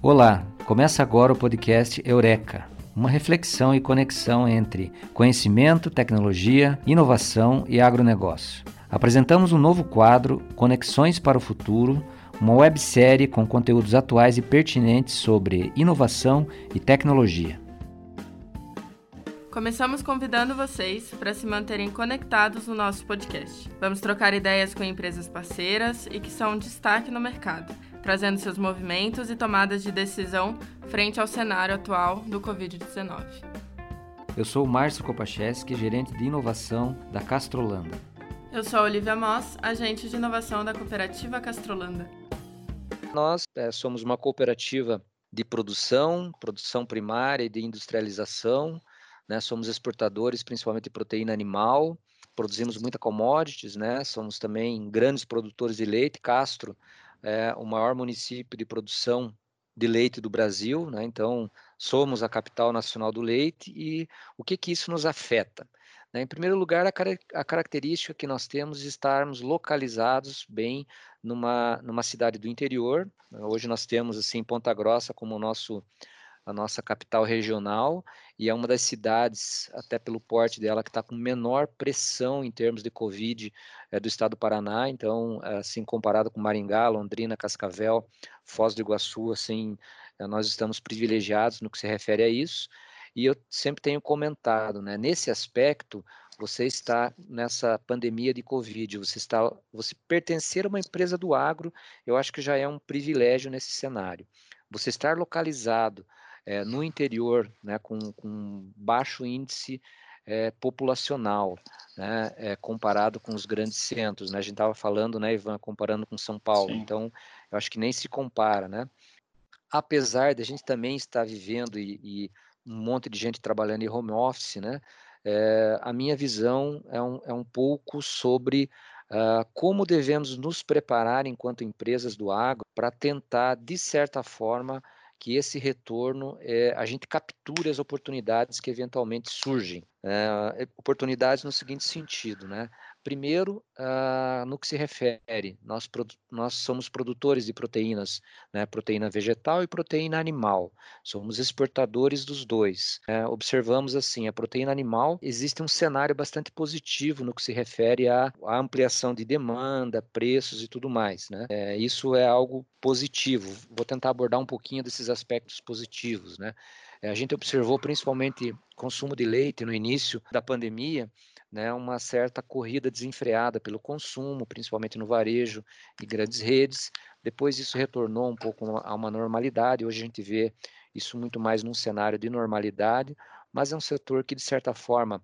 Olá, começa agora o podcast Eureka, uma reflexão e conexão entre conhecimento, tecnologia, inovação e agronegócio. Apresentamos um novo quadro, Conexões para o Futuro, uma websérie com conteúdos atuais e pertinentes sobre inovação e tecnologia. Começamos convidando vocês para se manterem conectados no nosso podcast. Vamos trocar ideias com empresas parceiras e que são destaque no mercado trazendo seus movimentos e tomadas de decisão frente ao cenário atual do Covid-19. Eu sou o Márcio Kopacheski, gerente de inovação da Castrolanda. Eu sou a Olivia Moss, agente de inovação da cooperativa Castrolanda. Nós é, somos uma cooperativa de produção, produção primária e de industrialização. Né? Somos exportadores, principalmente de proteína animal. Produzimos muita commodities, né? Somos também grandes produtores de leite. Castro é o maior município de produção de leite do Brasil, né? então somos a capital nacional do leite e o que, que isso nos afeta? Né? Em primeiro lugar, a, car a, característica que nós temos de estarmos localizados bem numa, numa cidade do interior. Hoje nós temos assim Ponta Grossa como nosso a nossa capital regional e é uma das cidades, até pelo porte dela, que está com menor pressão em termos de Covid é, do estado do Paraná. Então, assim, comparado com Maringá, Londrina, Cascavel, Foz do Iguaçu, assim, eh, nós estamos privilegiados no que se refere a isso. E eu sempre tenho comentado, né, nesse aspecto, você está nessa pandemia de Covid, você está, você pertencer a uma empresa do agro, eu acho que já é um privilégio nesse cenário. Você estar localizado é, no interior, né, com, com baixo índice é, populacional, né, é, comparado com os grandes centros. Né? A gente estava falando, né, Ivan, comparando com São Paulo. Sim. Então, eu acho que nem se compara, né? Apesar de a gente também estar vivendo e, e um monte de gente trabalhando em home office, né? É, a minha visão é um, é um pouco sobre uh, como devemos nos preparar enquanto empresas do agro para tentar, de certa forma, que esse retorno é, a gente capture as oportunidades que eventualmente surgem. É, oportunidades no seguinte sentido, né? Primeiro, uh, no que se refere, nós, nós somos produtores de proteínas, né, proteína vegetal e proteína animal. Somos exportadores dos dois. É, observamos assim, a proteína animal existe um cenário bastante positivo no que se refere à, à ampliação de demanda, preços e tudo mais. Né? É, isso é algo positivo. Vou tentar abordar um pouquinho desses aspectos positivos. Né? É, a gente observou principalmente consumo de leite no início da pandemia, né, uma certa corrida desenfreada pelo consumo, principalmente no varejo e grandes redes. Depois isso retornou um pouco a uma normalidade. Hoje a gente vê isso muito mais num cenário de normalidade, mas é um setor que de certa forma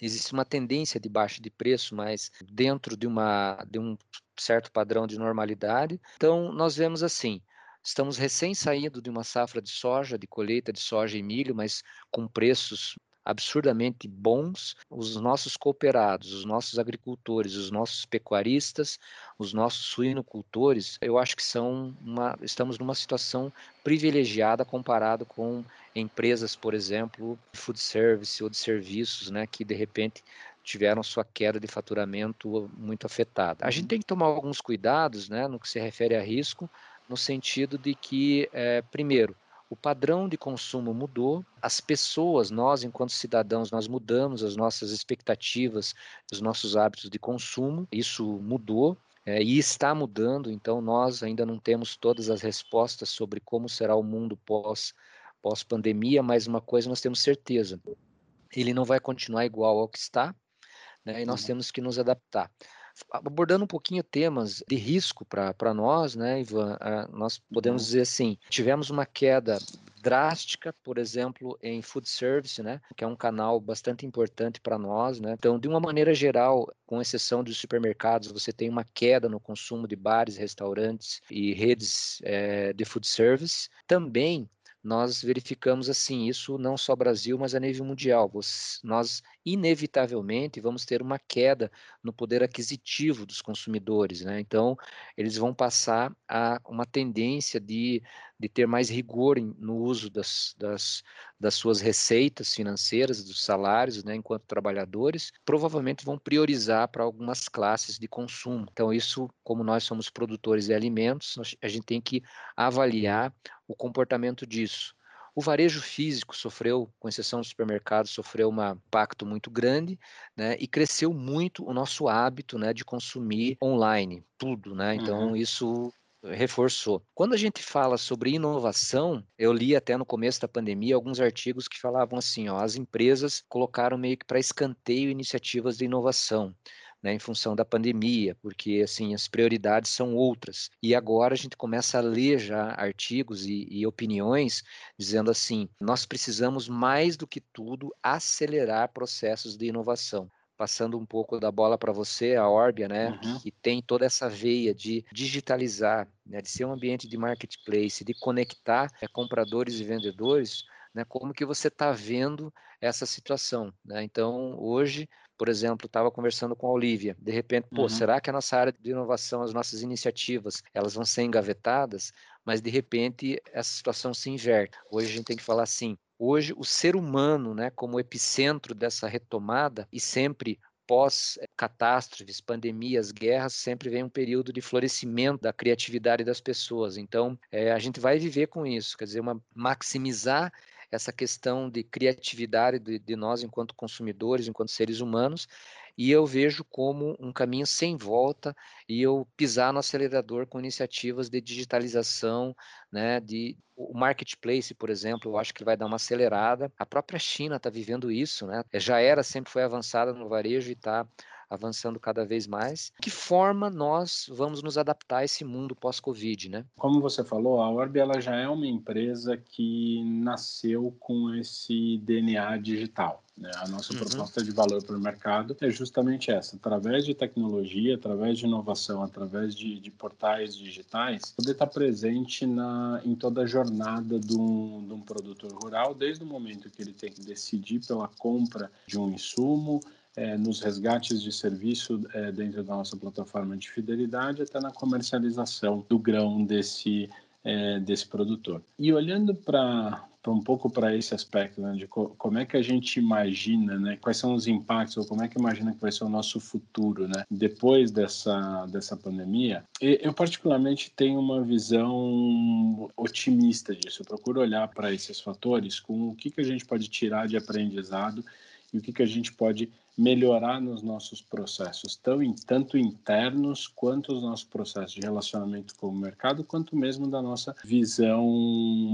existe uma tendência de baixa de preço, mas dentro de uma de um certo padrão de normalidade. Então nós vemos assim, Estamos recém saindo de uma safra de soja, de colheita de soja e milho, mas com preços absurdamente bons, os nossos cooperados, os nossos agricultores, os nossos pecuaristas, os nossos suinocultores, eu acho que são uma, estamos numa situação privilegiada comparado com empresas, por exemplo, de food service ou de serviços, né, que de repente tiveram sua queda de faturamento muito afetada. A gente uhum. tem que tomar alguns cuidados, né, no que se refere a risco, no sentido de que, é, primeiro, o padrão de consumo mudou, as pessoas, nós enquanto cidadãos, nós mudamos as nossas expectativas, os nossos hábitos de consumo, isso mudou é, e está mudando, então nós ainda não temos todas as respostas sobre como será o mundo pós, pós pandemia, mas uma coisa nós temos certeza, ele não vai continuar igual ao que está, né, e nós uhum. temos que nos adaptar abordando um pouquinho temas de risco para nós, né, Ivan, uh, nós podemos uhum. dizer assim, tivemos uma queda drástica, por exemplo, em food service, né, que é um canal bastante importante para nós, né. Então, de uma maneira geral, com exceção dos supermercados, você tem uma queda no consumo de bares, restaurantes e redes é, de food service. Também nós verificamos assim isso não só Brasil, mas a nível mundial. Nós inevitavelmente vamos ter uma queda no poder aquisitivo dos consumidores, né? Então eles vão passar a uma tendência de de ter mais rigor em, no uso das, das, das suas receitas financeiras, dos salários, né, enquanto trabalhadores, provavelmente vão priorizar para algumas classes de consumo. Então, isso, como nós somos produtores de alimentos, a gente tem que avaliar o comportamento disso. O varejo físico sofreu, com exceção do supermercado, sofreu um impacto muito grande, né? E cresceu muito o nosso hábito, né, de consumir online, tudo, né? Então uhum. isso reforçou. Quando a gente fala sobre inovação, eu li até no começo da pandemia alguns artigos que falavam assim, ó, as empresas colocaram meio que para escanteio iniciativas de inovação né, em função da pandemia, porque assim as prioridades são outras. E agora a gente começa a ler já artigos e, e opiniões dizendo assim: nós precisamos mais do que tudo acelerar processos de inovação passando um pouco da bola para você, a Orbia, né, uhum. que tem toda essa veia de digitalizar, né, de ser um ambiente de marketplace, de conectar é, compradores e vendedores, né, como que você está vendo essa situação, né? Então, hoje por exemplo, estava conversando com a Olivia, de repente, pô, uhum. será que a nossa área de inovação, as nossas iniciativas, elas vão ser engavetadas? Mas de repente essa situação se inverte. Hoje a gente tem que falar assim, hoje o ser humano, né, como epicentro dessa retomada e sempre pós catástrofes, pandemias, guerras, sempre vem um período de florescimento da criatividade das pessoas. Então, é, a gente vai viver com isso, quer dizer, uma, maximizar essa questão de criatividade de, de nós enquanto consumidores, enquanto seres humanos, e eu vejo como um caminho sem volta e eu pisar no acelerador com iniciativas de digitalização, né, de o marketplace, por exemplo, eu acho que vai dar uma acelerada. A própria China está vivendo isso, né? Já era, sempre foi avançada no varejo e está avançando cada vez mais. Que forma nós vamos nos adaptar a esse mundo pós-Covid, né? Como você falou, a Orb ela já é uma empresa que nasceu com esse DNA digital. Né? A nossa uhum. proposta de valor para o mercado é justamente essa: através de tecnologia, através de inovação, através de, de portais digitais, poder estar presente na, em toda a jornada de um, de um produtor rural, desde o momento que ele tem que decidir pela compra de um insumo, é, nos resgates de serviço é, dentro da nossa plataforma de fidelidade até na comercialização do grão desse, é, desse produtor. E olhando para um pouco para esse aspecto né, de co como é que a gente imagina, né, quais são os impactos, ou como é que imagina que vai ser o nosso futuro né, depois dessa, dessa pandemia, eu particularmente tenho uma visão otimista disso. Eu procuro olhar para esses fatores com o que, que a gente pode tirar de aprendizado e o que, que a gente pode melhorar nos nossos processos, tanto internos quanto os nossos processos de relacionamento com o mercado, quanto mesmo da nossa visão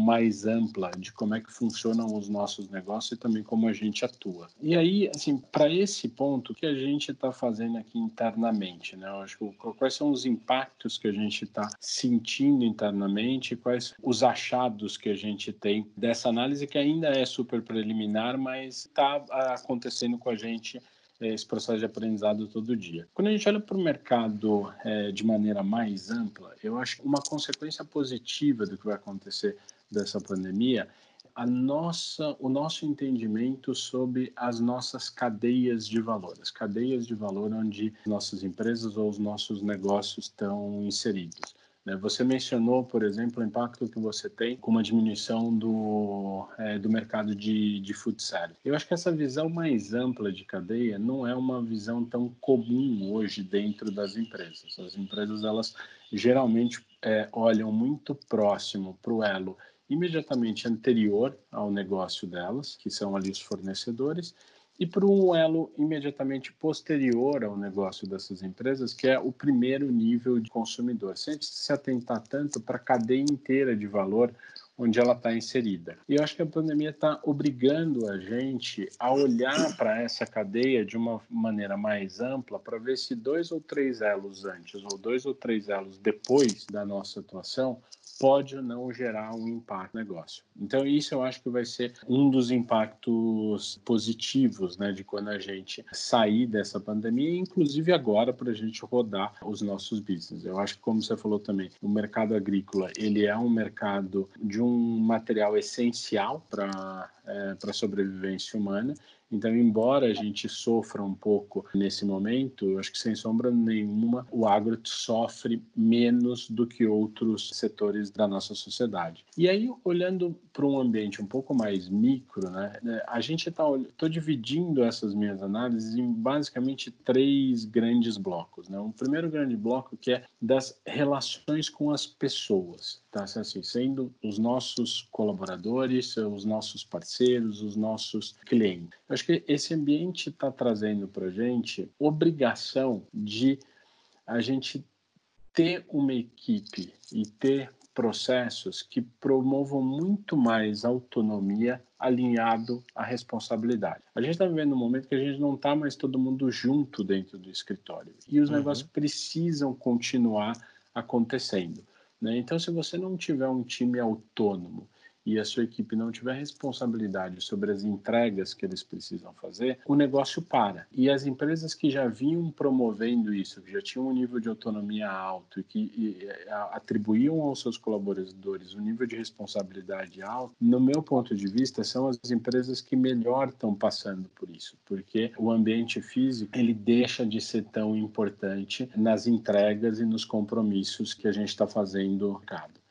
mais ampla de como é que funcionam os nossos negócios e também como a gente atua. E aí, assim, para esse ponto, o que a gente está fazendo aqui internamente, né? Eu acho que quais são os impactos que a gente está sentindo internamente, quais os achados que a gente tem dessa análise que ainda é super preliminar, mas está acontecendo com a gente esse processo de aprendizado todo dia. Quando a gente olha para o mercado é, de maneira mais ampla, eu acho que uma consequência positiva do que vai acontecer dessa pandemia a nossa, o nosso entendimento sobre as nossas cadeias de valor, as cadeias de valor onde nossas empresas ou os nossos negócios estão inseridos. Né? Você mencionou, por exemplo, o impacto que você tem com uma diminuição do, é, do mercado de, de food. Eu acho que essa visão mais ampla de cadeia não é uma visão tão comum hoje dentro das empresas. As empresas, elas geralmente é, olham muito próximo para o elo imediatamente anterior ao negócio delas, que são ali os fornecedores, e para um elo imediatamente posterior ao negócio dessas empresas, que é o primeiro nível de consumidor, sem se atentar tanto para a cadeia inteira de valor onde ela está inserida. E eu acho que a pandemia está obrigando a gente a olhar para essa cadeia de uma maneira mais ampla para ver se dois ou três elos antes ou dois ou três elos depois da nossa atuação pode ou não gerar um impacto no negócio. Então, isso eu acho que vai ser um dos impactos positivos né, de quando a gente sair dessa pandemia, inclusive agora para a gente rodar os nossos business. Eu acho que, como você falou também, o mercado agrícola ele é um mercado de um material essencial para é, a sobrevivência humana Então, embora a gente sofra um pouco nesse momento, acho que sem sombra nenhuma o agro sofre menos do que outros setores da nossa sociedade. E aí, olhando para um ambiente um pouco mais micro, né, a gente está tô dividindo essas minhas análises em basicamente três grandes blocos. Né? Um primeiro grande bloco que é das relações com as pessoas, tá? Assim, sendo os nossos colaboradores, os nossos parceiros, os nossos clientes. Eu acho que esse ambiente está trazendo para a gente obrigação de a gente ter uma equipe e ter processos que promovam muito mais autonomia alinhado à responsabilidade. A gente está vivendo um momento que a gente não está mais todo mundo junto dentro do escritório e os uhum. negócios precisam continuar acontecendo. Né? Então, se você não tiver um time autônomo e a sua equipe não tiver responsabilidade sobre as entregas que eles precisam fazer, o negócio para. E as empresas que já vinham promovendo isso, que já tinham um nível de autonomia alto e que e, atribuíam aos seus colaboradores um nível de responsabilidade alto, no meu ponto de vista, são as empresas que melhor estão passando por isso, porque o ambiente físico ele deixa de ser tão importante nas entregas e nos compromissos que a gente está fazendo no mercado.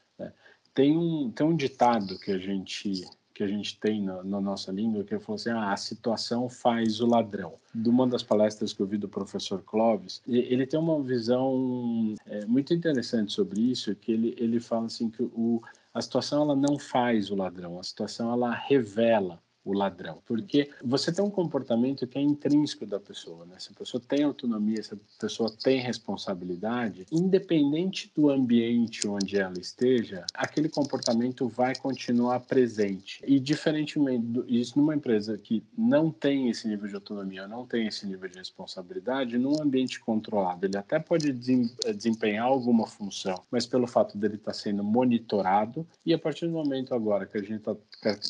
Tem um, tem um ditado que a gente que a gente tem na, na nossa língua que falou assim: ah, a situação faz o ladrão. De uma das palestras que eu vi do professor Clóvis, ele tem uma visão é, muito interessante sobre isso, que ele, ele fala assim que o, a situação ela não faz o ladrão, a situação ela revela o ladrão. Porque você tem um comportamento que é intrínseco da pessoa, né? Se a pessoa tem autonomia, se a pessoa tem responsabilidade, independente do ambiente onde ela esteja, aquele comportamento vai continuar presente. E diferentemente isso numa empresa que não tem esse nível de autonomia, não tem esse nível de responsabilidade, num ambiente controlado, ele até pode desempenhar alguma função, mas pelo fato dele estar sendo monitorado e a partir do momento agora que a gente está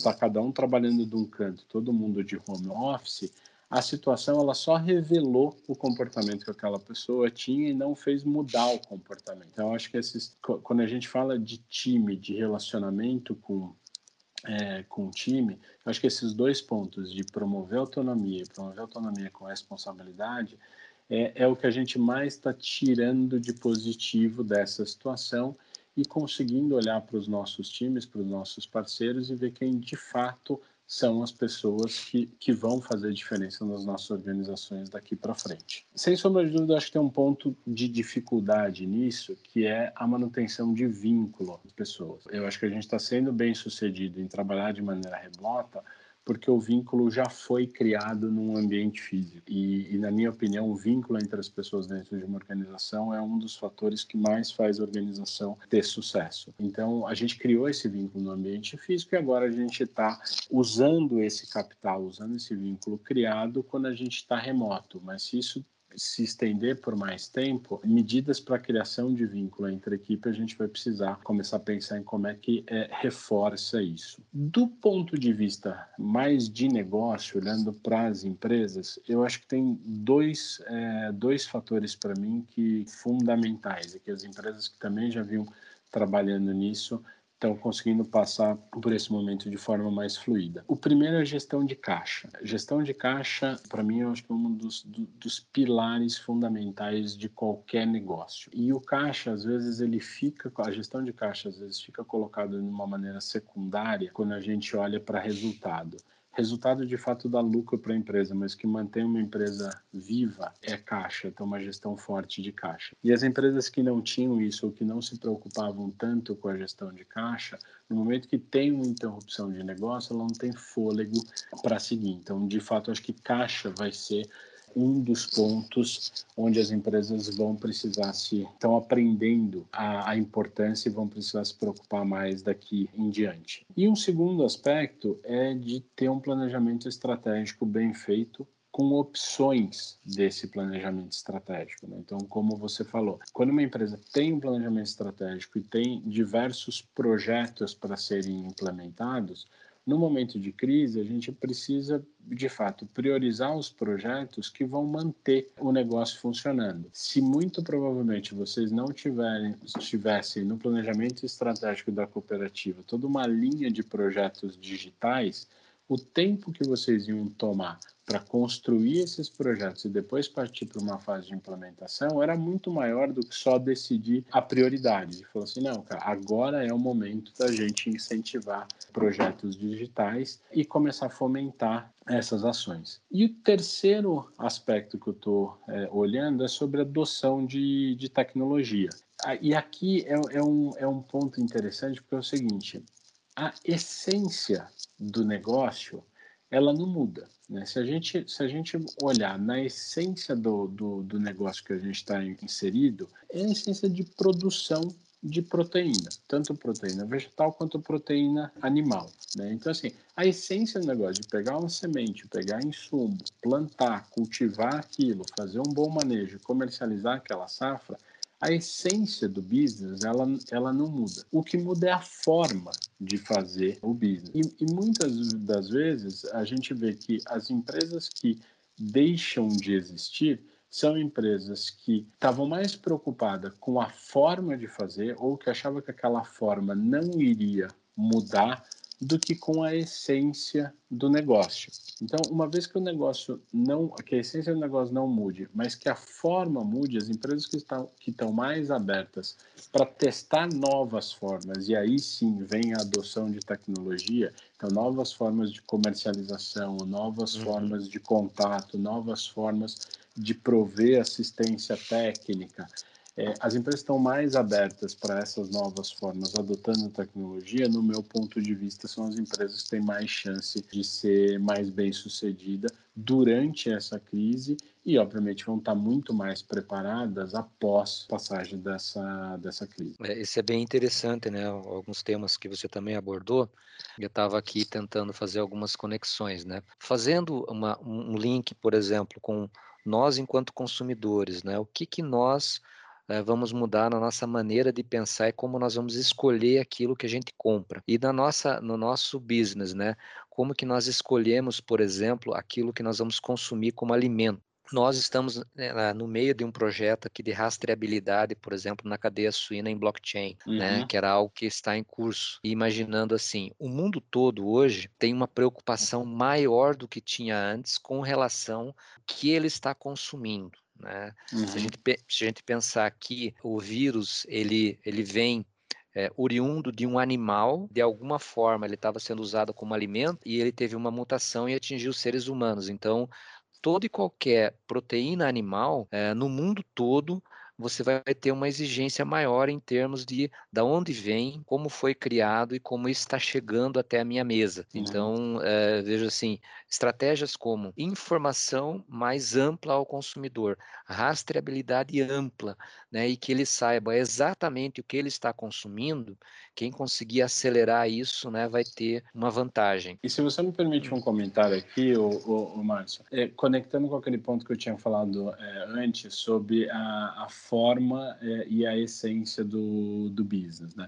tá cada um trabalhando do canto, todo mundo de home office, a situação ela só revelou o comportamento que aquela pessoa tinha e não fez mudar o comportamento. Então, acho que esses, quando a gente fala de time, de relacionamento com é, com o time, acho que esses dois pontos de promover autonomia, promover autonomia com responsabilidade, é, é o que a gente mais está tirando de positivo dessa situação e conseguindo olhar para os nossos times, para os nossos parceiros e ver quem de fato são as pessoas que, que vão fazer diferença nas nossas organizações daqui para frente. Sem sombra de dúvida, acho que tem um ponto de dificuldade nisso, que é a manutenção de vínculo das pessoas. Eu acho que a gente está sendo bem sucedido em trabalhar de maneira remota, porque o vínculo já foi criado num ambiente físico. E, e, na minha opinião, o vínculo entre as pessoas dentro de uma organização é um dos fatores que mais faz a organização ter sucesso. Então, a gente criou esse vínculo no ambiente físico e agora a gente está usando esse capital, usando esse vínculo criado quando a gente está remoto. Mas se isso se estender por mais tempo, medidas para criação de vínculo entre a equipe, a gente vai precisar começar a pensar em como é que é, reforça isso. Do ponto de vista mais de negócio, olhando para as empresas, eu acho que tem dois, é, dois fatores para mim que fundamentais, e que as empresas que também já vinham trabalhando nisso estão conseguindo passar por esse momento de forma mais fluida. O primeiro é a gestão de caixa. Gestão de caixa, para mim, eu acho que é um dos, do, dos pilares fundamentais de qualquer negócio. E o caixa, às vezes, ele fica, a gestão de caixa, às vezes, fica colocado de uma maneira secundária quando a gente olha para resultado resultado de fato dá lucro para a empresa, mas que mantém uma empresa viva é caixa, então uma gestão forte de caixa. E as empresas que não tinham isso ou que não se preocupavam tanto com a gestão de caixa, no momento que tem uma interrupção de negócio, ela não tem fôlego para seguir. Então, de fato, acho que caixa vai ser um dos pontos onde as empresas vão precisar se estão aprendendo a, a, importância e vão precisar se preocupar mais daqui em diante. E um segundo aspecto é de ter um planejamento estratégico bem feito com opções desse planejamento estratégico. Né? Então, como você falou, quando uma empresa tem um planejamento estratégico e tem diversos projetos para serem implementados, no momento de crise, a gente precisa, de fato, priorizar os projetos que vão manter o negócio funcionando. Se muito provavelmente vocês não tiverem, tivessem no planejamento estratégico da cooperativa toda uma linha de projetos digitais, o tempo que vocês iam tomar para construir esses projetos e depois partir para uma fase de implementação era muito maior do que só decidir a prioridade. Falou assim, não, cara, agora é o momento da gente incentivar projetos digitais e começar a fomentar essas ações. E o terceiro aspecto que eu estou é, olhando é sobre adoção de, de tecnologia. Ah, e aqui é, é, um, é um ponto interessante porque é o seguinte: a essência do negócio ela não muda. Né? Se, a gente, se a gente olhar na essência do, do, do negócio que a gente está inserido, é a essência de produção de proteína, tanto proteína vegetal quanto proteína animal. Né? Então, assim, a essência do negócio de pegar uma semente, pegar insumo, plantar, cultivar aquilo, fazer um bom manejo, comercializar aquela safra, a essência do business ela, ela não muda. O que muda é a forma de fazer o business. E, e muitas das vezes a gente vê que as empresas que deixam de existir são empresas que estavam mais preocupadas com a forma de fazer ou que achavam que aquela forma não iria mudar do que com a essência do negócio. Então, uma vez que o negócio não, que a essência do negócio não mude, mas que a forma mude, as empresas que estão que estão mais abertas para testar novas formas e aí sim vem a adoção de tecnologia, então novas formas de comercialização, novas uhum. formas de contato, novas formas de prover assistência técnica, é, as empresas estão mais abertas para essas novas formas, adotando tecnologia, no meu ponto de vista, são as empresas que têm mais chance de ser mais bem sucedida durante essa crise e, obviamente, vão estar muito mais preparadas após a passagem dessa, dessa crise. É, isso é bem interessante, né? Alguns temas que você também abordou, eu estava aqui tentando fazer algumas conexões, né? Fazendo uma, um link, por exemplo, com nós enquanto consumidores, né? O que que nós vamos mudar na nossa maneira de pensar e como nós vamos escolher aquilo que a gente compra. E na nossa, no nosso business, né? Como que nós escolhemos, por exemplo, aquilo que nós vamos consumir como alimento. Nós estamos né, no meio de um projeto aqui de rastreabilidade, por exemplo, na cadeia suína em blockchain, né, uhum. né, que era algo que está em curso. E imaginando assim, o mundo todo hoje tem uma preocupação maior do que tinha antes com relação ao que ele está consumindo. Né? Uhum. Se, a gente, se a gente pensar que o vírus ele, ele vem é, oriundo de um animal, de alguma forma ele estava sendo usado como alimento e ele teve uma mutação e atingiu os seres humanos. Então, toda e qualquer proteína animal é, no mundo todo você vai ter uma exigência maior em termos de da onde vem, como foi criado e como está chegando até a minha mesa. Uhum. Então, é, veja assim, estratégias como informação mais ampla ao consumidor, rastreabilidade ampla, né, e que ele saiba exatamente o que ele está consumindo, quem conseguir acelerar isso, né, vai ter uma vantagem. E se você me permite um comentário aqui, o, o, o Márcio, é, conectando com aquele ponto que eu tinha falado é, antes sobre a, a forma é, e a essência do, do business, né?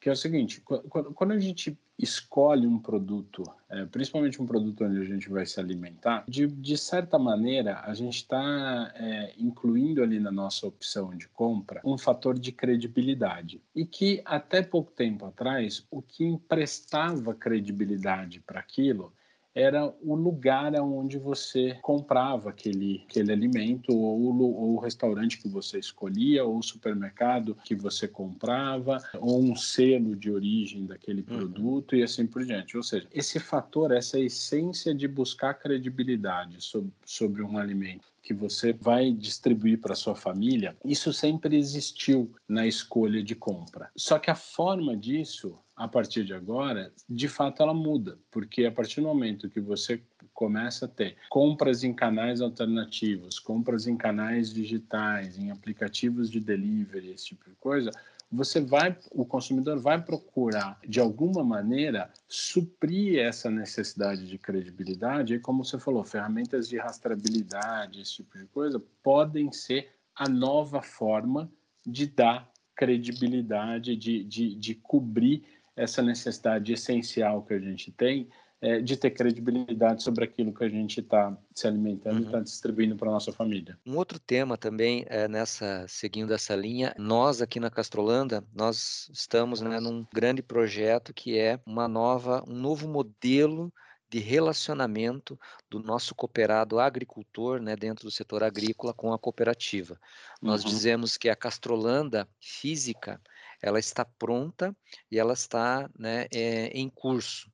Que é o seguinte, quando, quando a gente escolhe um produto, é, principalmente um produto onde a gente vai se alimentar, de, de certa maneira a gente está é, incluindo ali na nossa opção de compra um fator de credibilidade. E que até pouco tempo atrás, o que emprestava credibilidade para aquilo era o lugar onde você comprava aquele, aquele alimento, ou, ou o restaurante que você escolhia, ou o supermercado que você comprava, ou um selo de origem daquele uhum. produto uhum. e assim por diante. Ou seja, esse fator, essa essência de buscar credibilidade sobre, sobre um alimento que você vai distribuir para sua família, isso sempre existiu na escolha de compra. Só que a forma disso, a partir de agora, de fato ela muda, porque a partir do momento que você começa a ter compras em canais alternativos, compras em canais digitais, em aplicativos de delivery, esse tipo de coisa, você vai, o consumidor vai procurar de alguma maneira suprir essa necessidade de credibilidade. E como você falou, ferramentas de rastreabilidade, esse tipo de coisa, podem ser a nova forma de dar credibilidade, de, de, de cobrir essa necessidade essencial que a gente tem é, de ter credibilidade sobre aquilo que a gente está se alimentando uhum. e está distribuindo para nossa família. Um outro tema também é nessa seguindo essa linha, nós aqui na Castrolanda nós estamos né, num grande projeto que é uma nova um novo modelo de relacionamento do nosso cooperado agricultor, né, dentro do setor agrícola, com a cooperativa. Uhum. Nós dizemos que a Castrolanda física, ela está pronta e ela está né, é, em curso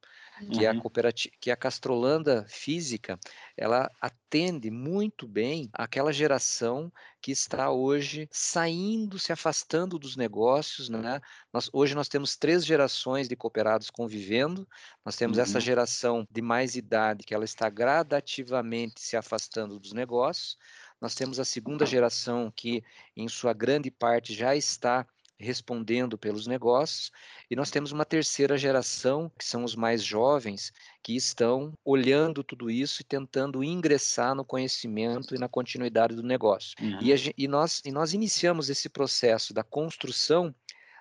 que, é a uhum. cooperativa, que a Castrolanda Física, ela atende muito bem aquela geração que está hoje saindo, se afastando dos negócios, né? Nós, hoje nós temos três gerações de cooperados convivendo, nós temos uhum. essa geração de mais idade que ela está gradativamente se afastando dos negócios, nós temos a segunda geração que, em sua grande parte, já está respondendo pelos negócios, e nós temos uma terceira geração, que são os mais jovens, que estão olhando tudo isso e tentando ingressar no conhecimento e na continuidade do negócio. Uhum. E, a, e, nós, e nós iniciamos esse processo da construção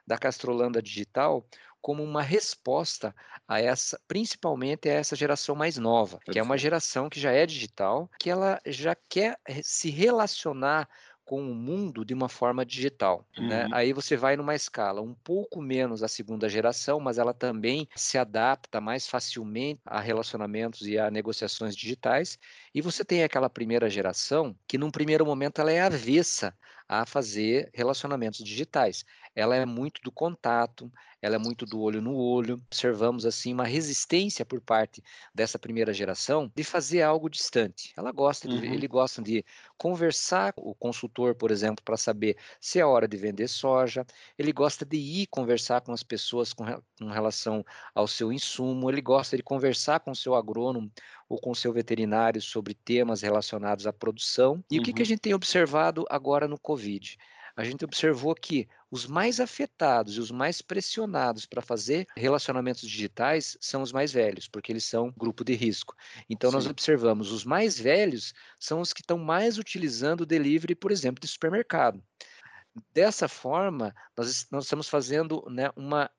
da Castrolanda Digital como uma resposta a essa, principalmente a essa geração mais nova, que é uma geração que já é digital, que ela já quer se relacionar com o mundo de uma forma digital. Né? Uhum. Né? Aí você vai numa escala um pouco menos a segunda geração, mas ela também se adapta mais facilmente a relacionamentos e a negociações digitais. E você tem aquela primeira geração que, num primeiro momento, ela é avessa a fazer relacionamentos digitais. Ela é muito do contato, ela é muito do olho no olho. Observamos assim uma resistência por parte dessa primeira geração de fazer algo distante. Ela gosta de, uhum. ele gostam de conversar com o consultor, por exemplo, para saber se é hora de vender soja. Ele gosta de ir conversar com as pessoas com, com relação ao seu insumo. Ele gosta de conversar com o seu agrônomo ou com o seu veterinário sobre temas relacionados à produção. E uhum. o que, que a uhum. gente tem observado agora no Covid? A gente observou que os mais afetados e os mais pressionados para fazer relacionamentos digitais são os mais velhos, porque eles são grupo de risco. Então, Sim. nós observamos os mais velhos são os que estão mais utilizando o delivery, por exemplo, de supermercado. Dessa forma, nós, nós estamos fazendo né, uma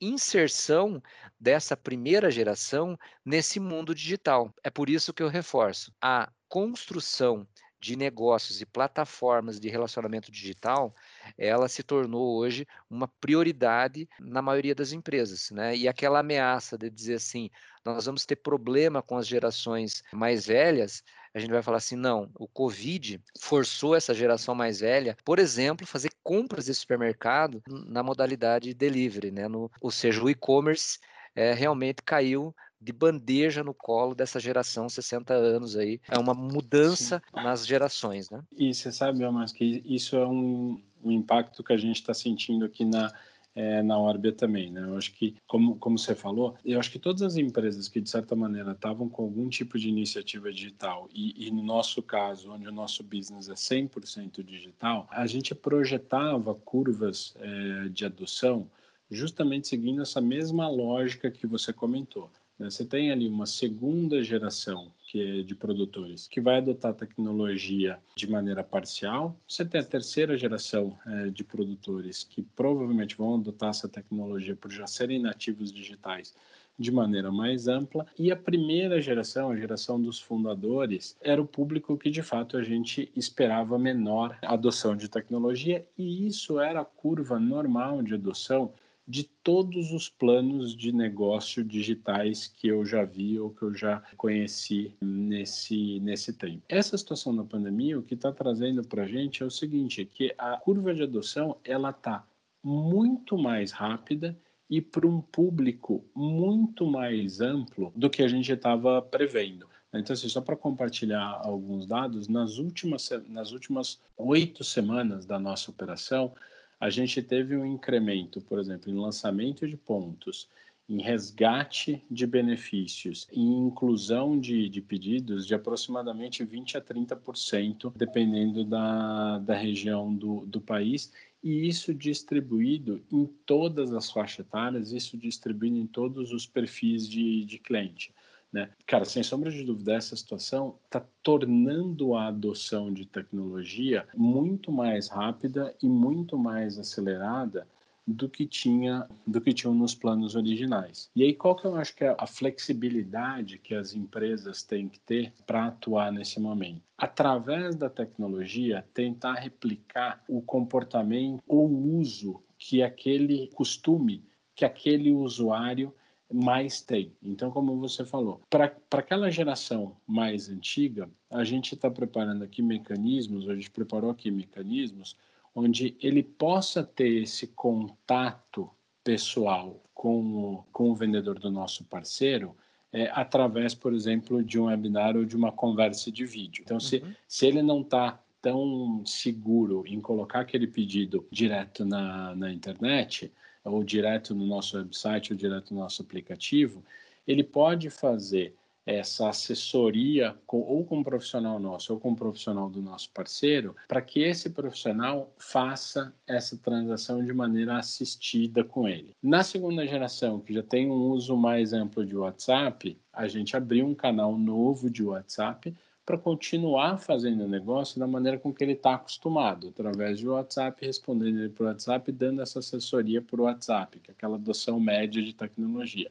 inserção dessa primeira geração nesse mundo digital. É por isso que eu reforço a construção de negócios e plataformas de relacionamento digital, ela se tornou hoje uma prioridade na maioria das empresas, né? E aquela ameaça de dizer assim, nós vamos ter problema com as gerações mais velhas, a gente vai falar assim, não, o Covid forçou essa geração mais velha, por exemplo, fazer compras de supermercado na modalidade delivery, né? No, ou seja, o e-commerce é, realmente caiu de bandeja no colo dessa geração 60 anos aí. É uma mudança Sim. nas gerações, né? E você sabe, mas que isso é um, um impacto que a gente está sentindo aqui na é, na Orbia também, né? Eu acho que, como, como você falou, eu acho que todas as empresas que, de certa maneira, estavam com algum tipo de iniciativa digital, e, e no nosso caso, onde o nosso business é 100% digital, a gente projetava curvas é, de adoção justamente seguindo essa mesma lógica que você comentou. Né? Você tem ali uma segunda geração que é de produtores que vai adotar tecnologia de maneira parcial. Você tem a terceira geração é, de produtores que provavelmente vão adotar essa tecnologia por já serem nativos digitais de maneira mais ampla. E a primeira geração, a geração dos fundadores, era o público que de fato a gente esperava menor adoção de tecnologia, e isso era a curva normal de adoção de todos os planos de negócio digitais que eu já vi ou que eu já conheci nesse, nesse tempo. Essa situação da pandemia, o que está trazendo para a gente é o seguinte, que a curva de adoção ela está muito mais rápida e para um público muito mais amplo do que a gente estava prevendo. Então, assim, só para compartilhar alguns dados, nas últimas, nas últimas oito semanas da nossa operação, a gente teve um incremento, por exemplo, em lançamento de pontos, em resgate de benefícios e inclusão de, de pedidos de aproximadamente 20 a 30%, dependendo da, da região do, do país, e isso distribuído em todas as faixas etárias, isso distribuído em todos os perfis de, de cliente. Né? Cara, sem sombra de dúvida, essa situação está tornando a adoção de tecnologia muito mais rápida e muito mais acelerada do que tinha do que tinham nos planos originais. E aí qual que eu acho que é a flexibilidade que as empresas têm que ter para atuar nesse momento? Através da tecnologia, tentar replicar o comportamento ou uso que aquele costume que aquele usuário mais tem. Então, como você falou, para aquela geração mais antiga, a gente está preparando aqui mecanismos, a gente preparou aqui mecanismos onde ele possa ter esse contato pessoal com o, com o vendedor do nosso parceiro é, através, por exemplo, de um webinar ou de uma conversa de vídeo. Então, se, uhum. se ele não está tão seguro em colocar aquele pedido direto na, na internet, ou direto no nosso website, ou direto no nosso aplicativo, ele pode fazer essa assessoria com, ou com um profissional nosso ou com um profissional do nosso parceiro, para que esse profissional faça essa transação de maneira assistida com ele. Na segunda geração, que já tem um uso mais amplo de WhatsApp, a gente abriu um canal novo de WhatsApp para continuar fazendo o negócio da maneira com que ele está acostumado, através de WhatsApp, respondendo ele por WhatsApp, dando essa assessoria por WhatsApp, que é aquela adoção média de tecnologia.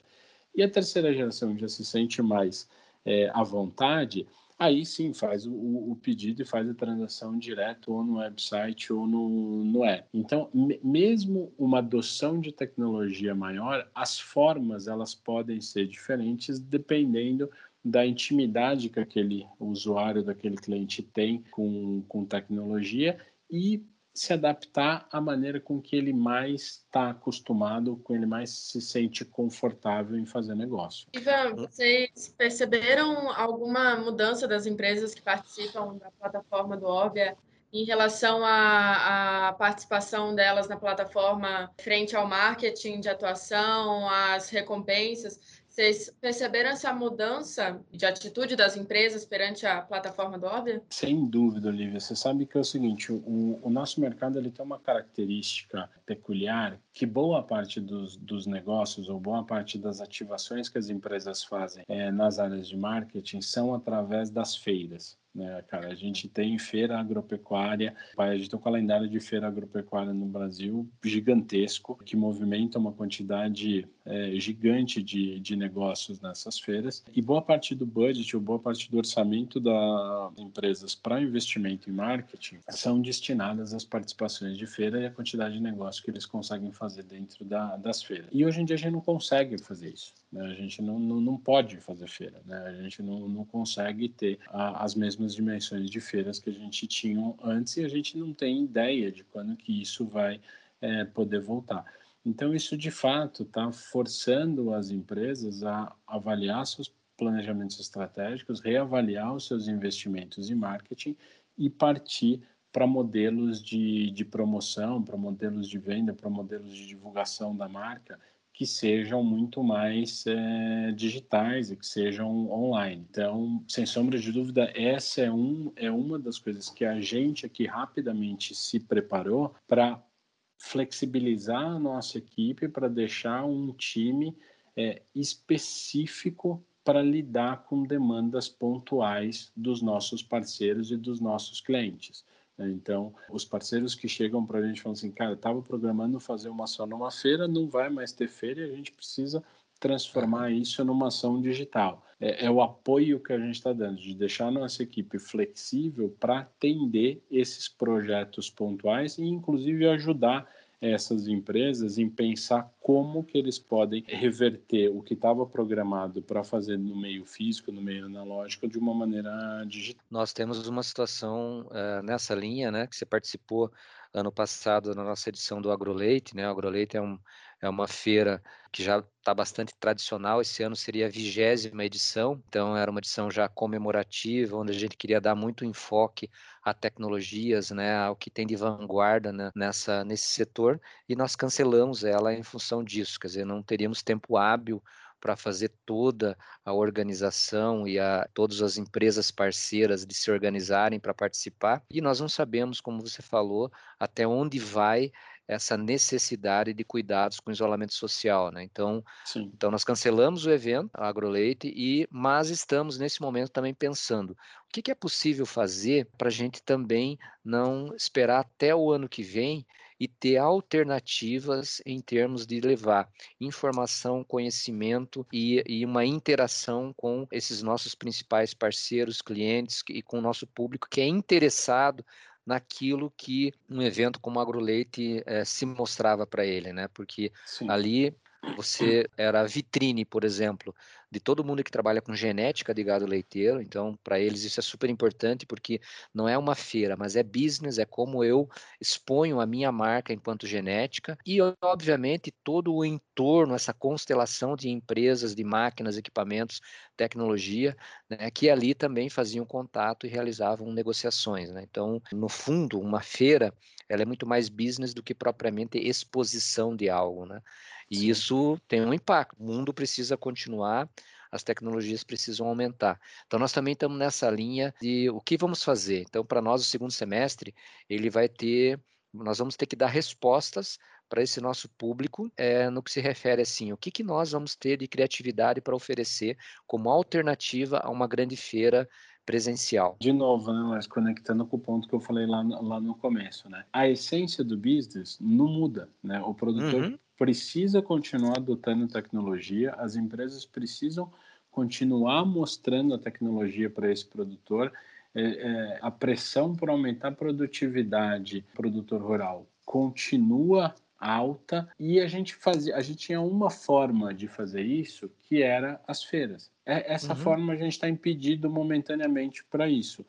E a terceira geração já se sente mais é, à vontade, aí sim faz o, o, pedido e faz a transação direto ou no website ou no, no app. Então, mesmo uma adoção de tecnologia maior, as formas elas podem ser diferentes dependendo da intimidade que aquele usuário, daquele cliente tem com, com tecnologia e se adaptar à maneira com que ele mais está acostumado, com ele mais se sente confortável em fazer negócio. Ivan, vocês perceberam alguma mudança das empresas que participam da plataforma do Óbvia em relação à, à, participação delas na plataforma frente ao marketing de atuação, às recompensas? Vocês perceberam essa mudança de atitude das empresas perante a plataforma do Óbvio? Sem dúvida, Olivia. Você sabe que é o seguinte, o, o nosso mercado ele tem uma característica peculiar que boa parte dos, dos negócios ou boa parte das ativações que as empresas fazem é, nas áreas de marketing são através das feiras né, cara? A gente tem feira agropecuária, a gente tem um calendário de feira agropecuária no Brasil gigantesco, que movimenta uma quantidade é, gigante de, de negócios nessas feiras. E boa parte do budget, ou boa parte do orçamento das empresas para investimento em marketing são destinadas às participações de feira e a quantidade de negócio que eles conseguem fazer dentro da, das feiras. E hoje em dia a gente não consegue fazer isso. Né? A gente não, não, não pode fazer feira, né? a gente não, não consegue ter a, as mesmas dimensões de feiras que a gente tinha antes e a gente não tem ideia de quando que isso vai é, poder voltar. Então, isso de fato está forçando as empresas a avaliar seus planejamentos estratégicos, reavaliar os seus investimentos em marketing e partir para modelos de, de promoção, para modelos de venda, para modelos de divulgação da marca que sejam muito mais é, digitais e que sejam online. Então, sem sombra de dúvida, essa é, um, é uma das coisas que a gente aqui rapidamente se preparou para flexibilizar a nossa equipe, para deixar um time é, específico para lidar com demandas pontuais dos nossos parceiros e dos nossos clientes. Né? Então, os parceiros que chegam para a gente falam assim, cara, estava programando fazer uma ação numa feira, não vai mais ter feira e a gente precisa transformar isso numa ação digital. É, é o apoio que a gente está dando, de deixar a nossa equipe flexível para atender esses projetos pontuais e, inclusive, ajudar essas empresas em pensar como que eles podem reverter o que estava programado para fazer no meio físico, no meio analógico, de uma maneira digital. Nós temos uma situação uh, nessa linha, né, que você participou ano passado na nossa edição do AgroLeite, né? O AgroLeite é, um, é uma feira que já está bastante tradicional. Esse ano seria a vigésima edição, então era uma edição já comemorativa, onde a gente queria dar muito enfoque a tecnologias, né, ao que tem de vanguarda né, nessa nesse setor. E nós cancelamos ela em função disso, quer dizer, não teríamos tempo hábil para fazer toda a organização e a todas as empresas parceiras de se organizarem para participar. E nós não sabemos, como você falou, até onde vai essa necessidade de cuidados com isolamento social, né? Então, Sim. então nós cancelamos o evento, a AgroLeite, e mas estamos nesse momento também pensando o que, que é possível fazer para a gente também não esperar até o ano que vem e ter alternativas em termos de levar informação, conhecimento e, e uma interação com esses nossos principais parceiros, clientes e com o nosso público que é interessado naquilo que um evento como AgroLeite eh, se mostrava para ele, né? Porque Sim. ali você era a vitrine, por exemplo, de todo mundo que trabalha com genética de gado leiteiro. Então, para eles isso é super importante porque não é uma feira, mas é business, é como eu exponho a minha marca enquanto genética e, obviamente, todo o entorno, essa constelação de empresas, de máquinas, equipamentos, tecnologia, né, que ali também faziam contato e realizavam negociações. Né? Então, no fundo, uma feira ela é muito mais business do que propriamente exposição de algo, né? E Sim. isso tem um impacto. O mundo precisa continuar, as tecnologias precisam aumentar. Então nós também estamos nessa linha de o que vamos fazer. Então para nós o segundo semestre ele vai ter, nós vamos ter que dar respostas para esse nosso público é, no que se refere assim, o que, que nós vamos ter de criatividade para oferecer como alternativa a uma grande feira presencial. De novo, né, mas conectando com o ponto que eu falei lá, lá no começo, né? A essência do business não muda, né? O produtor uhum. Precisa continuar adotando tecnologia, as empresas precisam continuar mostrando a tecnologia para esse produtor. É, é, a pressão por aumentar a produtividade produtor rural continua alta e a gente fazia, a gente tinha uma forma de fazer isso que era as feiras. É, essa uhum. forma a gente está impedido momentaneamente para isso.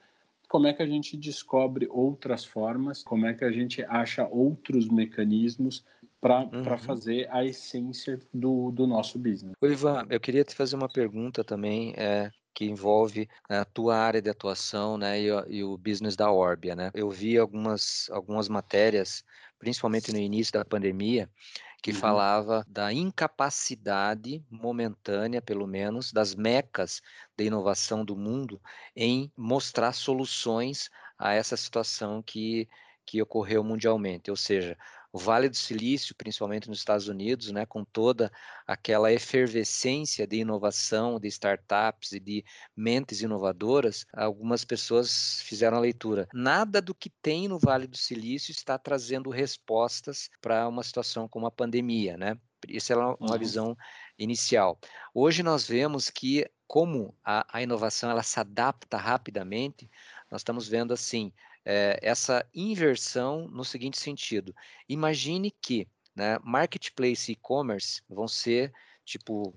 Como é que a gente descobre outras formas? Como é que a gente acha outros mecanismos para uhum. fazer a essência do, do nosso business? Ivan, eu queria te fazer uma pergunta também. É, que envolve né, a tua área de atuação né, e, e, o business da Orbia. Né? Eu vi algumas, algumas matérias principalmente no início da pandemia, que uhum. falava da incapacidade momentânea, pelo menos, das mecas da inovação do mundo em mostrar soluções a essa situação que, que ocorreu mundialmente. Ou seja, o Vale do Silício, principalmente nos Estados Unidos, né, com toda aquela efervescência de inovação, de startups e de mentes inovadoras, algumas pessoas fizeram a leitura. Nada do que tem no Vale do Silício está trazendo respostas para uma situação como a pandemia, né? Isso é uma uhum. visão inicial. Hoje nós vemos que como a, a inovação ela se adapta rapidamente, nós estamos vendo assim é, essa inversão no seguinte sentido: imagine que né, marketplace e e-commerce vão ser tipo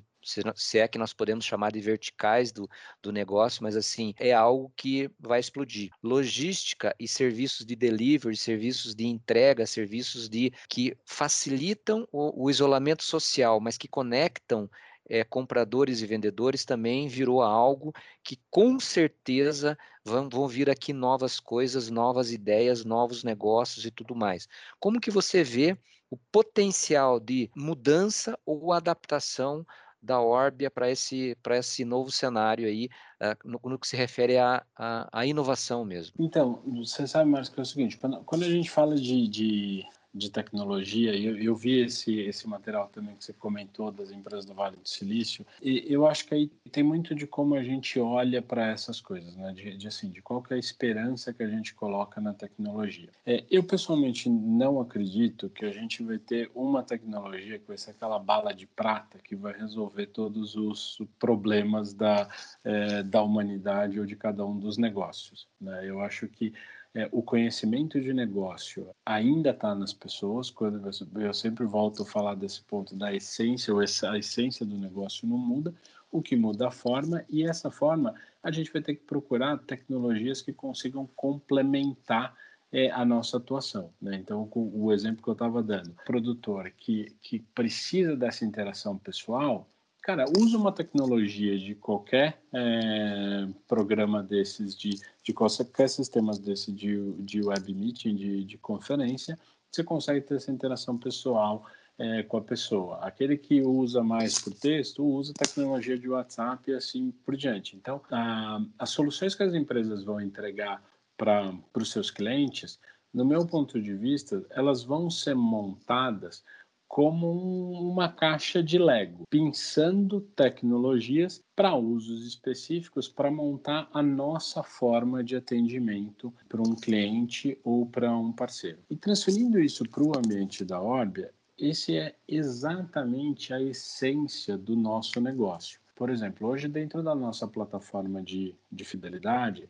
se, é que nós podemos chamar de verticais do, do negócio, mas assim, é algo que vai explodir. Logística e serviços de delivery, serviços de entrega, serviços de que facilitam o, o isolamento social, mas que conectam é, compradores e vendedores também virou algo que com certeza vão, vão vir aqui novas coisas, novas ideias, novos negócios e tudo mais. Como que você vê o potencial de mudança ou adaptação da Orbia para esse, esse novo cenário aí, uh, no, no, que se refere à, à, inovação mesmo? Então, você sabe, Marcos, que é o seguinte, quando, quando a gente fala de, de de tecnologia. Eu, eu vi esse, esse material também que você comentou das empresas do Vale do Silício. E eu acho que aí tem muito de como a gente olha para essas coisas, né? De, de, assim, de qual é a esperança que a gente coloca na tecnologia. É, eu pessoalmente não acredito que a gente vai ter uma tecnologia que vai ser aquela bala de prata que vai resolver todos os problemas da, é, da humanidade ou de cada um dos negócios. Né? Eu acho que é, o conhecimento de negócio ainda está nas pessoas. Quando eu sempre volto a falar desse ponto da essência, ou a essência do negócio não muda, o que muda a forma, e essa forma a gente vai ter que procurar tecnologias que consigam complementar é, a nossa atuação. Né? Então, o exemplo que eu estava dando, produtor que, que precisa dessa interação pessoal, Cara, usa uma tecnologia de qualquer é, programa desses, de, de qualquer sistema desse de, de web meeting, de, de conferência, você consegue ter essa interação pessoal é, com a pessoa. Aquele que usa mais por texto, usa tecnologia de WhatsApp e assim por diante. Então, a, as soluções que as empresas vão entregar para os seus clientes, no meu ponto de vista, elas vão ser montadas como uma caixa de Lego, pensando tecnologias para usos específicos para montar a nossa forma de atendimento para um cliente ou para um parceiro. E transferindo isso para o ambiente da Orbia, esse é exatamente a essência do nosso negócio. Por exemplo, hoje dentro da nossa plataforma de, de fidelidade,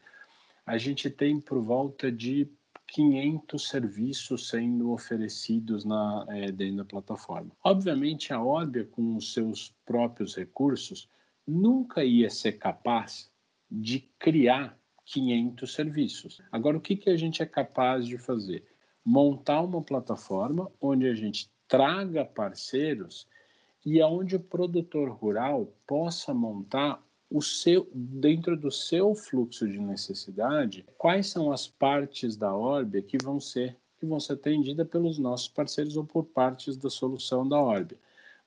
a gente tem por volta de 500 serviços sendo oferecidos na, é, dentro da plataforma. Obviamente, a Orbia, com os seus próprios recursos, nunca ia ser capaz de criar 500 serviços. Agora, o que, que a gente é capaz de fazer? Montar uma plataforma onde a gente traga parceiros e aonde o produtor rural possa montar o seu dentro do seu fluxo de necessidade, quais são as partes da Orbia que vão ser que vão ser atendidas pelos nossos parceiros ou por partes da solução da Orbia.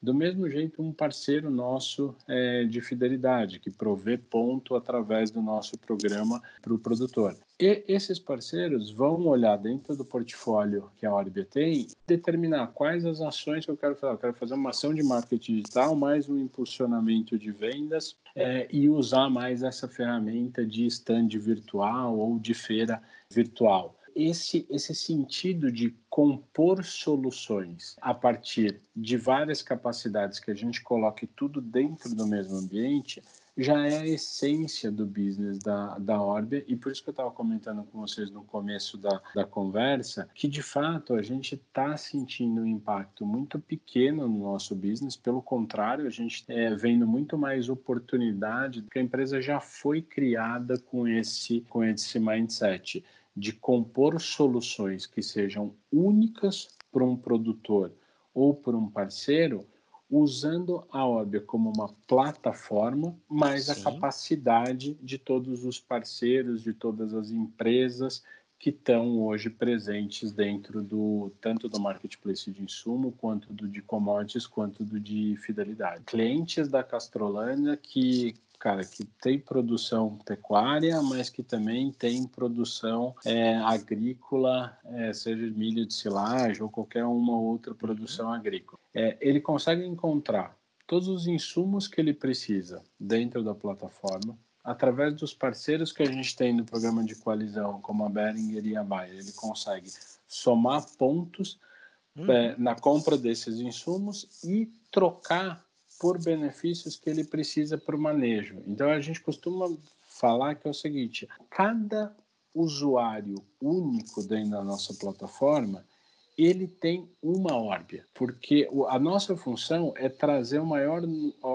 Do mesmo jeito, um parceiro nosso é, de fidelidade, que provê ponto através do nosso programa para o produtor. E esses parceiros vão olhar dentro do portfólio que a Orbia tem, determinar quais as ações que eu quero fazer. Eu quero fazer uma ação de marketing digital, mais um impulsionamento de vendas é, e usar mais essa ferramenta de stand virtual ou de feira virtual esse, esse sentido de compor soluções a partir de várias capacidades que a gente coloque tudo dentro do mesmo ambiente já é a essência do business da, da Orbia. E por isso que eu estava comentando com vocês no começo da, da conversa que de fato a gente está sentindo um impacto muito pequeno no nosso business, pelo contrário, a gente é vendo muito mais oportunidade, porque a empresa já foi criada com esse, com esse mindset de compor soluções que sejam únicas para um produtor ou para um parceiro, usando a Orbia como uma plataforma, mas Sim. a capacidade de todos os parceiros, de todas as empresas que estão hoje presentes dentro do tanto do marketplace de insumo quanto do de commodities quanto do de fidelidade. Clientes da Castrolândia que cara, que tem produção pecuária, mas que também tem produção é, agrícola, é, seja milho de silagem ou qualquer uma outra produção agrícola. É, ele consegue encontrar todos os insumos que ele precisa dentro da plataforma, através dos parceiros que a gente tem no programa de coalizão, como a Behringer e a Bayer, ele consegue somar pontos uhum. é, na compra desses insumos e trocar por benefícios que ele precisa para o manejo. Então a gente costuma falar que é o seguinte: cada usuário único dentro da nossa plataforma ele tem uma órbia, porque a nossa função é trazer o maior,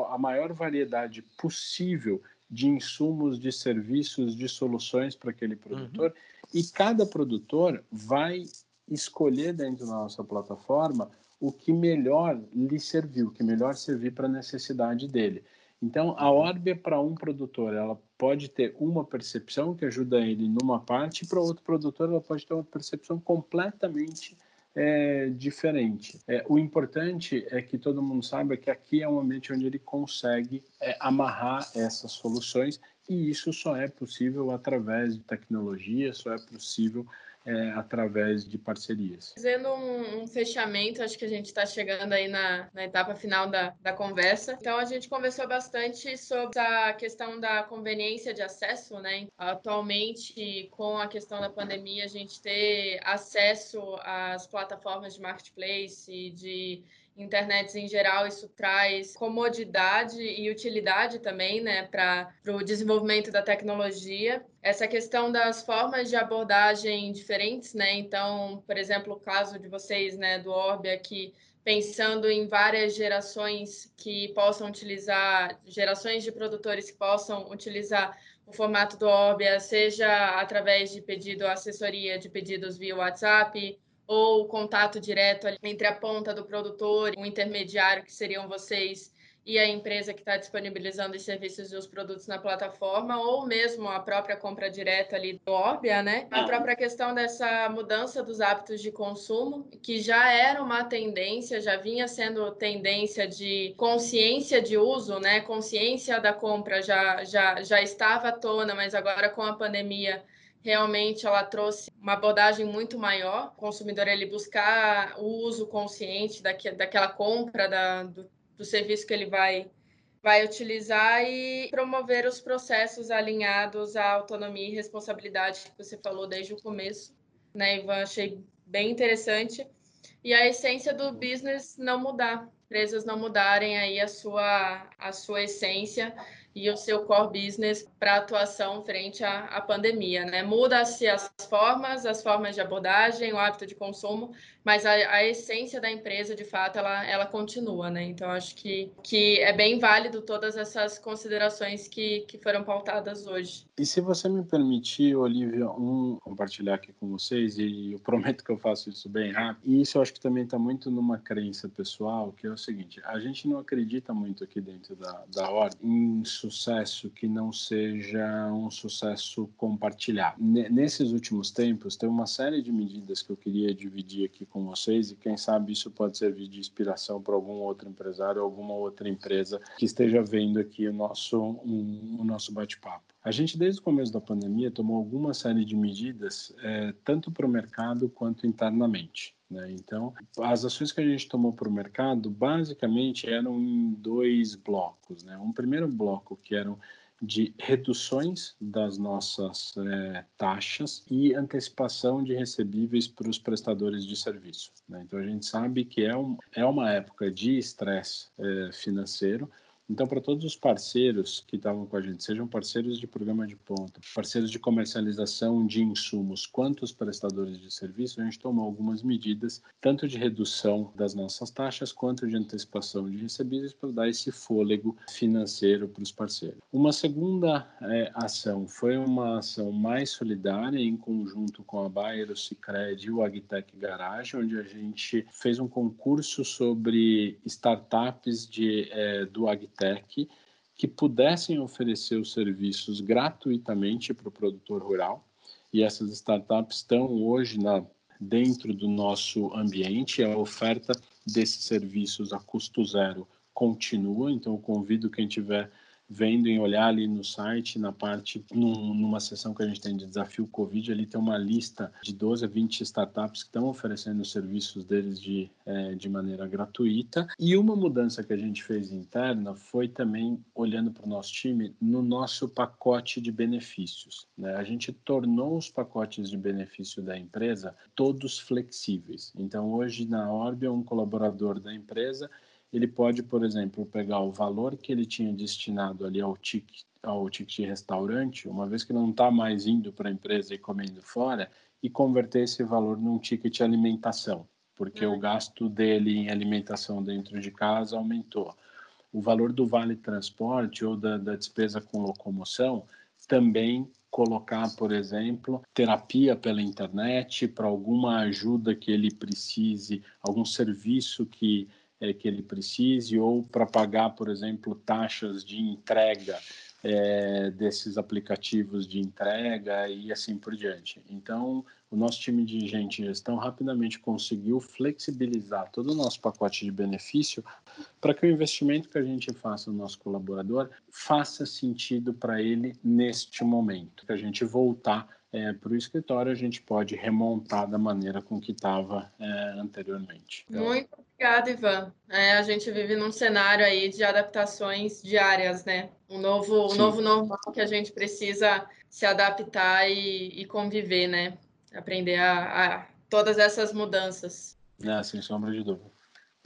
a maior variedade possível de insumos, de serviços, de soluções para aquele produtor, uhum. e cada produtor vai escolher dentro da nossa plataforma o que melhor lhe serviu, o que melhor servir para a necessidade dele. Então, a órbia para um produtor, ela pode ter uma percepção que ajuda ele numa parte, e para outro produtor, ela pode ter uma percepção completamente é, diferente. É, o importante é que todo mundo saiba que aqui é um ambiente onde ele consegue é, amarrar essas soluções, e isso só é possível através de tecnologia, só é possível é, através de parcerias. Fazendo um, um, fechamento, acho que a gente está chegando aí na, na etapa final da, da conversa. Então, a gente conversou bastante sobre a questão da conveniência de acesso, né? Atualmente, com a questão da pandemia, a gente ter acesso às plataformas de marketplace, de internet em geral, isso traz comodidade e utilidade também, né, para o desenvolvimento da tecnologia. Essa questão das formas de abordagem diferentes, né, então, por exemplo, o caso de vocês, né, do Orbe aqui, pensando em várias gerações que possam utilizar, gerações de produtores que possam utilizar o formato do Orbia, seja através de pedido, assessoria de pedidos via WhatsApp, ou contato direto entre a ponta do produtor, o intermediário que seriam vocês e a empresa que está disponibilizando os serviços e os produtos na plataforma, ou mesmo a própria compra direta ali do Orbia, né? A própria questão dessa mudança dos hábitos de consumo, que já era uma tendência, já vinha sendo tendência de consciência de uso, né? Consciência da compra já, já, já estava à tona, mas agora com a pandemia realmente ela trouxe uma abordagem muito maior. O consumidor ele buscar o uso consciente daque, daquela compra da, do, do serviço que ele vai vai utilizar e promover os processos alinhados à autonomia e responsabilidade que você falou desde o começo, né, Ivan? Achei bem interessante. e a essência do business não mudar, empresas não mudarem aí a sua, a sua essência e o seu core business para atuação frente à, à pandemia, né? Muda-se as formas, as formas de abordagem, o hábito de consumo, mas a, a, essência da empresa, de fato, ela, ela continua, né? Então, acho que, que é bem válido todas essas considerações que, que foram pautadas hoje. E se você me permitir, Olivia, um compartilhar aqui com vocês, e eu prometo que eu faço isso bem rápido, e isso eu acho que também está muito numa crença pessoal, que é o seguinte, a gente não acredita muito aqui dentro da, da ordem em sucesso que não seja um sucesso compartilhado. Nesses últimos tempos, tem uma série de medidas que eu queria dividir aqui com vocês e quem sabe isso pode servir de inspiração para algum outro empresário, alguma outra empresa que esteja vendo aqui o nosso, um, o nosso bate-papo. A gente, desde o começo da pandemia, tomou alguma série de medidas, é, tanto para o mercado quanto internamente. Né? Então, as ações que a gente tomou para o mercado, basicamente, eram em dois blocos. Né? Um primeiro bloco, que eram de reduções das nossas é, taxas e antecipação de recebíveis para os prestadores de serviço. Né? Então, a gente sabe que é, um, é uma época de estresse é, financeiro, então, para todos os parceiros que estavam com a gente, sejam parceiros de programa de ponta, parceiros de comercialização de insumos, quanto os prestadores de serviço, a gente tomou algumas medidas, tanto de redução das nossas taxas, quanto de antecipação de recebíveis, para dar esse fôlego financeiro para os parceiros. Uma segunda é, ação foi uma ação mais solidária, em conjunto com a Bayer, o Cicred e o Agtech Garage, onde a gente fez um concurso sobre startups de, é, do Agtech Tech que pudessem oferecer os serviços gratuitamente para o produtor rural. E essas startups estão hoje na, dentro do nosso ambiente. A oferta desses serviços a custo zero continua, então convido quem tiver vendo em olhar ali no site, na parte, num, numa sessão que a gente tem de desafio Covid, ali tem uma lista de 12 a 20 startups que estão oferecendo os serviços deles de, é, de maneira gratuita. E uma mudança que a gente fez interna foi também, olhando para o nosso time, no nosso pacote de benefícios. Né? A gente tornou os pacotes de benefício da empresa todos flexíveis. Então, hoje na Orbia, um colaborador da empresa ele pode, por exemplo, pegar o valor que ele tinha destinado ali ao ticket, ao ticket restaurante, uma vez que não está mais indo para a empresa e comendo fora, e converter esse valor num ticket alimentação, porque o gasto dele em alimentação dentro de casa aumentou. O valor do vale transporte ou da, da despesa com locomoção também colocar, por exemplo, terapia pela internet para alguma ajuda que ele precise, algum serviço que é, que ele precise ou para pagar, por exemplo, taxas de entrega é, desses aplicativos de entrega e assim por diante. Então, o nosso time de gente gestão rapidamente conseguiu flexibilizar todo o nosso pacote de benefício para que o investimento que a gente faça no nosso colaborador faça sentido para ele neste momento, que a gente voltar é, para o escritório, a gente pode remontar da maneira com que estava é, anteriormente. Muito obrigada, Ivan. É, a gente vive num cenário aí de adaptações diárias, né? Um novo, um novo normal que a gente precisa se adaptar e, e conviver, né? Aprender a, a todas essas mudanças. É, sem sombra de dúvida.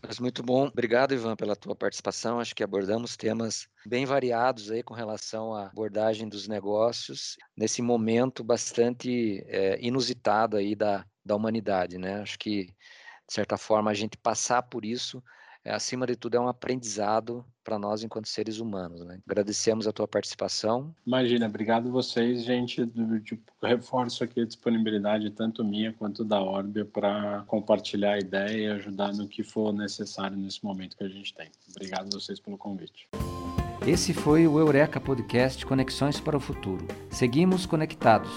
Mas muito bom. Obrigado, Ivan, pela tua participação. Acho que abordamos temas bem variados aí com relação à abordagem dos negócios nesse momento bastante é, inusitado aí da, da humanidade, né? Acho que, de certa forma, a gente passar por isso é, acima de tudo, é um aprendizado para nós enquanto seres humanos. Né? Agradecemos a tua participação. Imagina, obrigado vocês, gente. Tipo, reforço aqui a disponibilidade tanto minha quanto da Orbia para compartilhar a ideia e ajudar no que for necessário nesse momento que a gente tem. Obrigado a vocês pelo convite. Esse foi o Eureka Podcast Conexões para o Futuro. Seguimos conectados.